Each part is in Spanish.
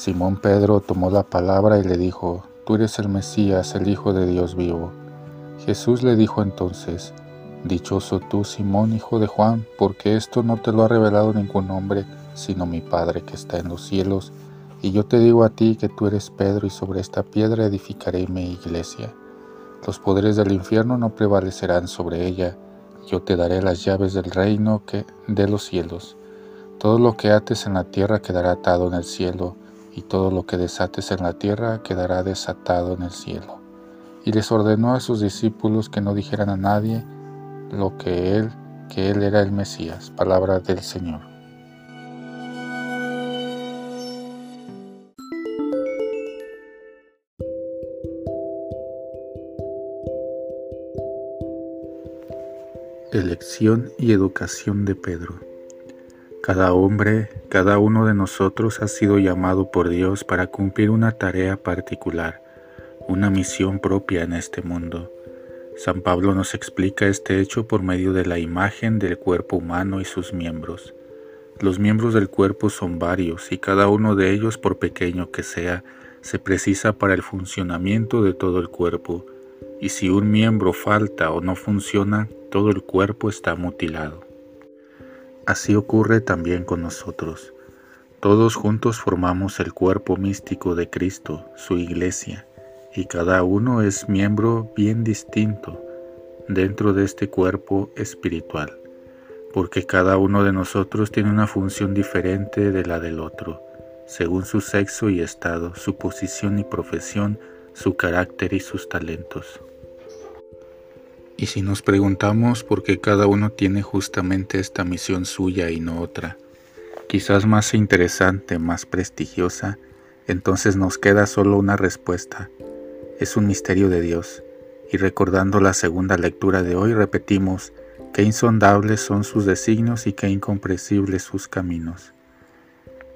Simón Pedro tomó la palabra y le dijo, Tú eres el Mesías, el Hijo de Dios vivo. Jesús le dijo entonces, Dichoso tú, Simón, hijo de Juan, porque esto no te lo ha revelado ningún hombre, sino mi Padre que está en los cielos. Y yo te digo a ti que tú eres Pedro, y sobre esta piedra edificaré mi iglesia. Los poderes del infierno no prevalecerán sobre ella. Yo te daré las llaves del reino que, de los cielos. Todo lo que ates en la tierra quedará atado en el cielo y todo lo que desates en la tierra quedará desatado en el cielo. Y les ordenó a sus discípulos que no dijeran a nadie lo que él, que él era el Mesías, palabra del Señor. Elección y educación de Pedro. Cada hombre, cada uno de nosotros ha sido llamado por Dios para cumplir una tarea particular, una misión propia en este mundo. San Pablo nos explica este hecho por medio de la imagen del cuerpo humano y sus miembros. Los miembros del cuerpo son varios y cada uno de ellos, por pequeño que sea, se precisa para el funcionamiento de todo el cuerpo, y si un miembro falta o no funciona, todo el cuerpo está mutilado. Así ocurre también con nosotros. Todos juntos formamos el cuerpo místico de Cristo, su iglesia, y cada uno es miembro bien distinto dentro de este cuerpo espiritual, porque cada uno de nosotros tiene una función diferente de la del otro, según su sexo y estado, su posición y profesión, su carácter y sus talentos. Y si nos preguntamos por qué cada uno tiene justamente esta misión suya y no otra, quizás más interesante, más prestigiosa, entonces nos queda solo una respuesta. Es un misterio de Dios. Y recordando la segunda lectura de hoy, repetimos, qué insondables son sus designios y qué incomprensibles sus caminos.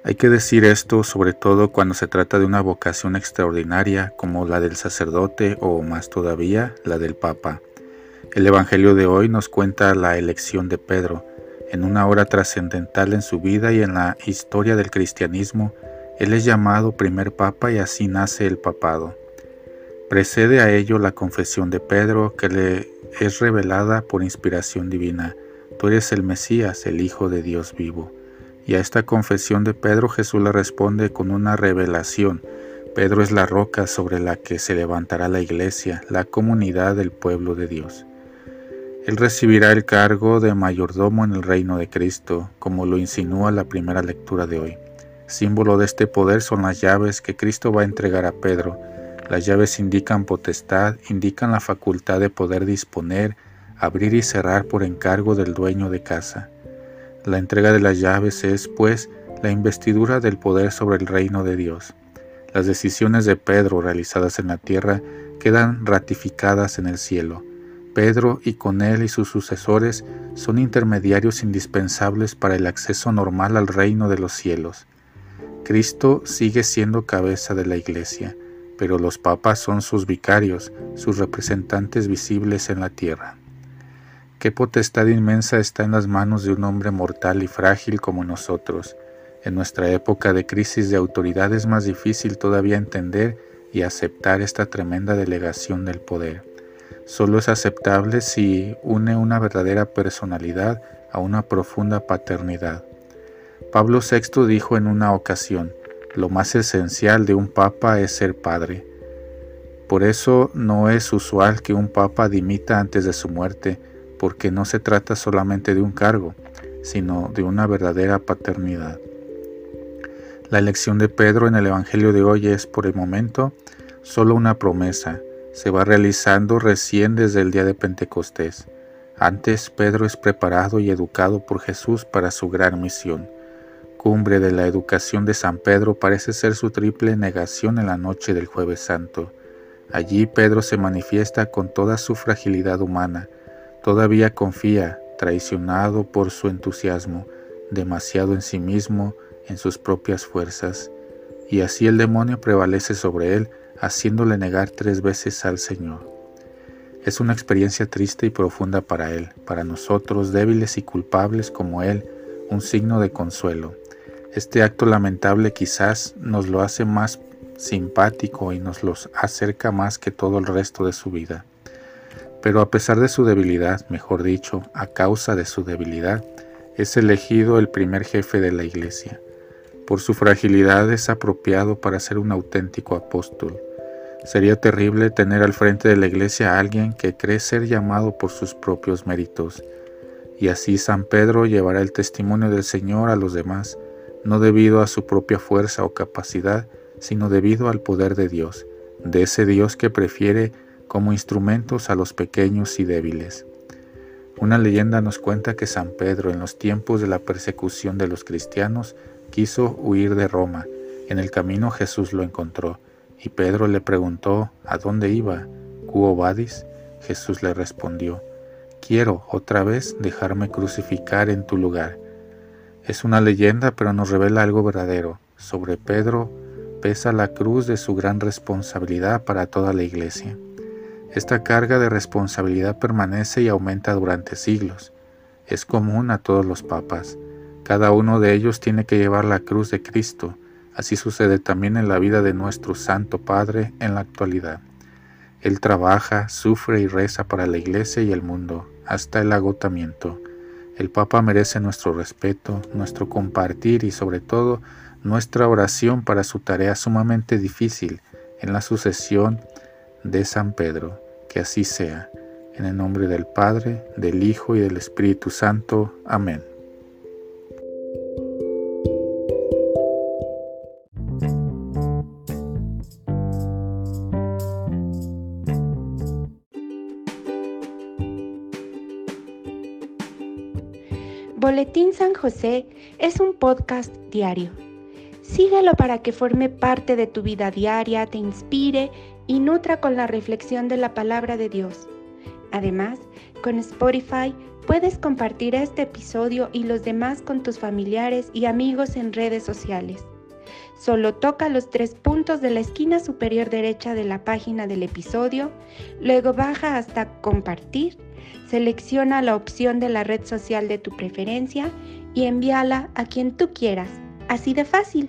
Hay que decir esto sobre todo cuando se trata de una vocación extraordinaria como la del sacerdote o más todavía la del Papa. El Evangelio de hoy nos cuenta la elección de Pedro. En una hora trascendental en su vida y en la historia del cristianismo, él es llamado primer papa y así nace el papado. Precede a ello la confesión de Pedro que le es revelada por inspiración divina. Tú eres el Mesías, el Hijo de Dios vivo. Y a esta confesión de Pedro Jesús le responde con una revelación. Pedro es la roca sobre la que se levantará la iglesia, la comunidad del pueblo de Dios. Él recibirá el cargo de mayordomo en el reino de Cristo, como lo insinúa la primera lectura de hoy. Símbolo de este poder son las llaves que Cristo va a entregar a Pedro. Las llaves indican potestad, indican la facultad de poder disponer, abrir y cerrar por encargo del dueño de casa. La entrega de las llaves es, pues, la investidura del poder sobre el reino de Dios. Las decisiones de Pedro realizadas en la tierra quedan ratificadas en el cielo. Pedro y con él y sus sucesores son intermediarios indispensables para el acceso normal al reino de los cielos. Cristo sigue siendo cabeza de la Iglesia, pero los papas son sus vicarios, sus representantes visibles en la tierra. Qué potestad inmensa está en las manos de un hombre mortal y frágil como nosotros. En nuestra época de crisis de autoridad es más difícil todavía entender y aceptar esta tremenda delegación del poder. Solo es aceptable si une una verdadera personalidad a una profunda paternidad. Pablo VI dijo en una ocasión, lo más esencial de un papa es ser padre. Por eso no es usual que un papa dimita antes de su muerte, porque no se trata solamente de un cargo, sino de una verdadera paternidad. La elección de Pedro en el Evangelio de hoy es, por el momento, solo una promesa, se va realizando recién desde el día de Pentecostés. Antes, Pedro es preparado y educado por Jesús para su gran misión cumbre de la educación de San Pedro parece ser su triple negación en la noche del jueves santo. Allí Pedro se manifiesta con toda su fragilidad humana, todavía confía, traicionado por su entusiasmo, demasiado en sí mismo, en sus propias fuerzas, y así el demonio prevalece sobre él, haciéndole negar tres veces al Señor. Es una experiencia triste y profunda para él, para nosotros débiles y culpables como él, un signo de consuelo. Este acto lamentable quizás nos lo hace más simpático y nos los acerca más que todo el resto de su vida. Pero a pesar de su debilidad, mejor dicho, a causa de su debilidad, es elegido el primer jefe de la iglesia. Por su fragilidad es apropiado para ser un auténtico apóstol. Sería terrible tener al frente de la iglesia a alguien que cree ser llamado por sus propios méritos. Y así San Pedro llevará el testimonio del Señor a los demás, no debido a su propia fuerza o capacidad, sino debido al poder de Dios, de ese Dios que prefiere como instrumentos a los pequeños y débiles. Una leyenda nos cuenta que San Pedro en los tiempos de la persecución de los cristianos quiso huir de Roma. En el camino Jesús lo encontró y Pedro le preguntó a dónde iba. ¿Cuo vadis? Jesús le respondió, quiero otra vez dejarme crucificar en tu lugar. Es una leyenda, pero nos revela algo verdadero. Sobre Pedro pesa la cruz de su gran responsabilidad para toda la iglesia. Esta carga de responsabilidad permanece y aumenta durante siglos. Es común a todos los papas. Cada uno de ellos tiene que llevar la cruz de Cristo. Así sucede también en la vida de nuestro Santo Padre en la actualidad. Él trabaja, sufre y reza para la iglesia y el mundo, hasta el agotamiento. El Papa merece nuestro respeto, nuestro compartir y sobre todo nuestra oración para su tarea sumamente difícil en la sucesión de San Pedro. Que así sea. En el nombre del Padre, del Hijo y del Espíritu Santo. Amén. Boletín San José es un podcast diario. Síguelo para que forme parte de tu vida diaria, te inspire y nutra con la reflexión de la palabra de Dios. Además, con Spotify puedes compartir este episodio y los demás con tus familiares y amigos en redes sociales. Solo toca los tres puntos de la esquina superior derecha de la página del episodio, luego baja hasta compartir Selecciona la opción de la red social de tu preferencia y envíala a quien tú quieras. Así de fácil.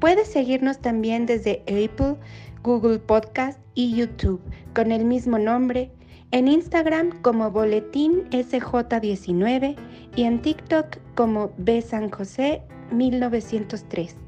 Puedes seguirnos también desde Apple, Google Podcast y YouTube con el mismo nombre, en Instagram como Boletín SJ19 y en TikTok como B San José 1903.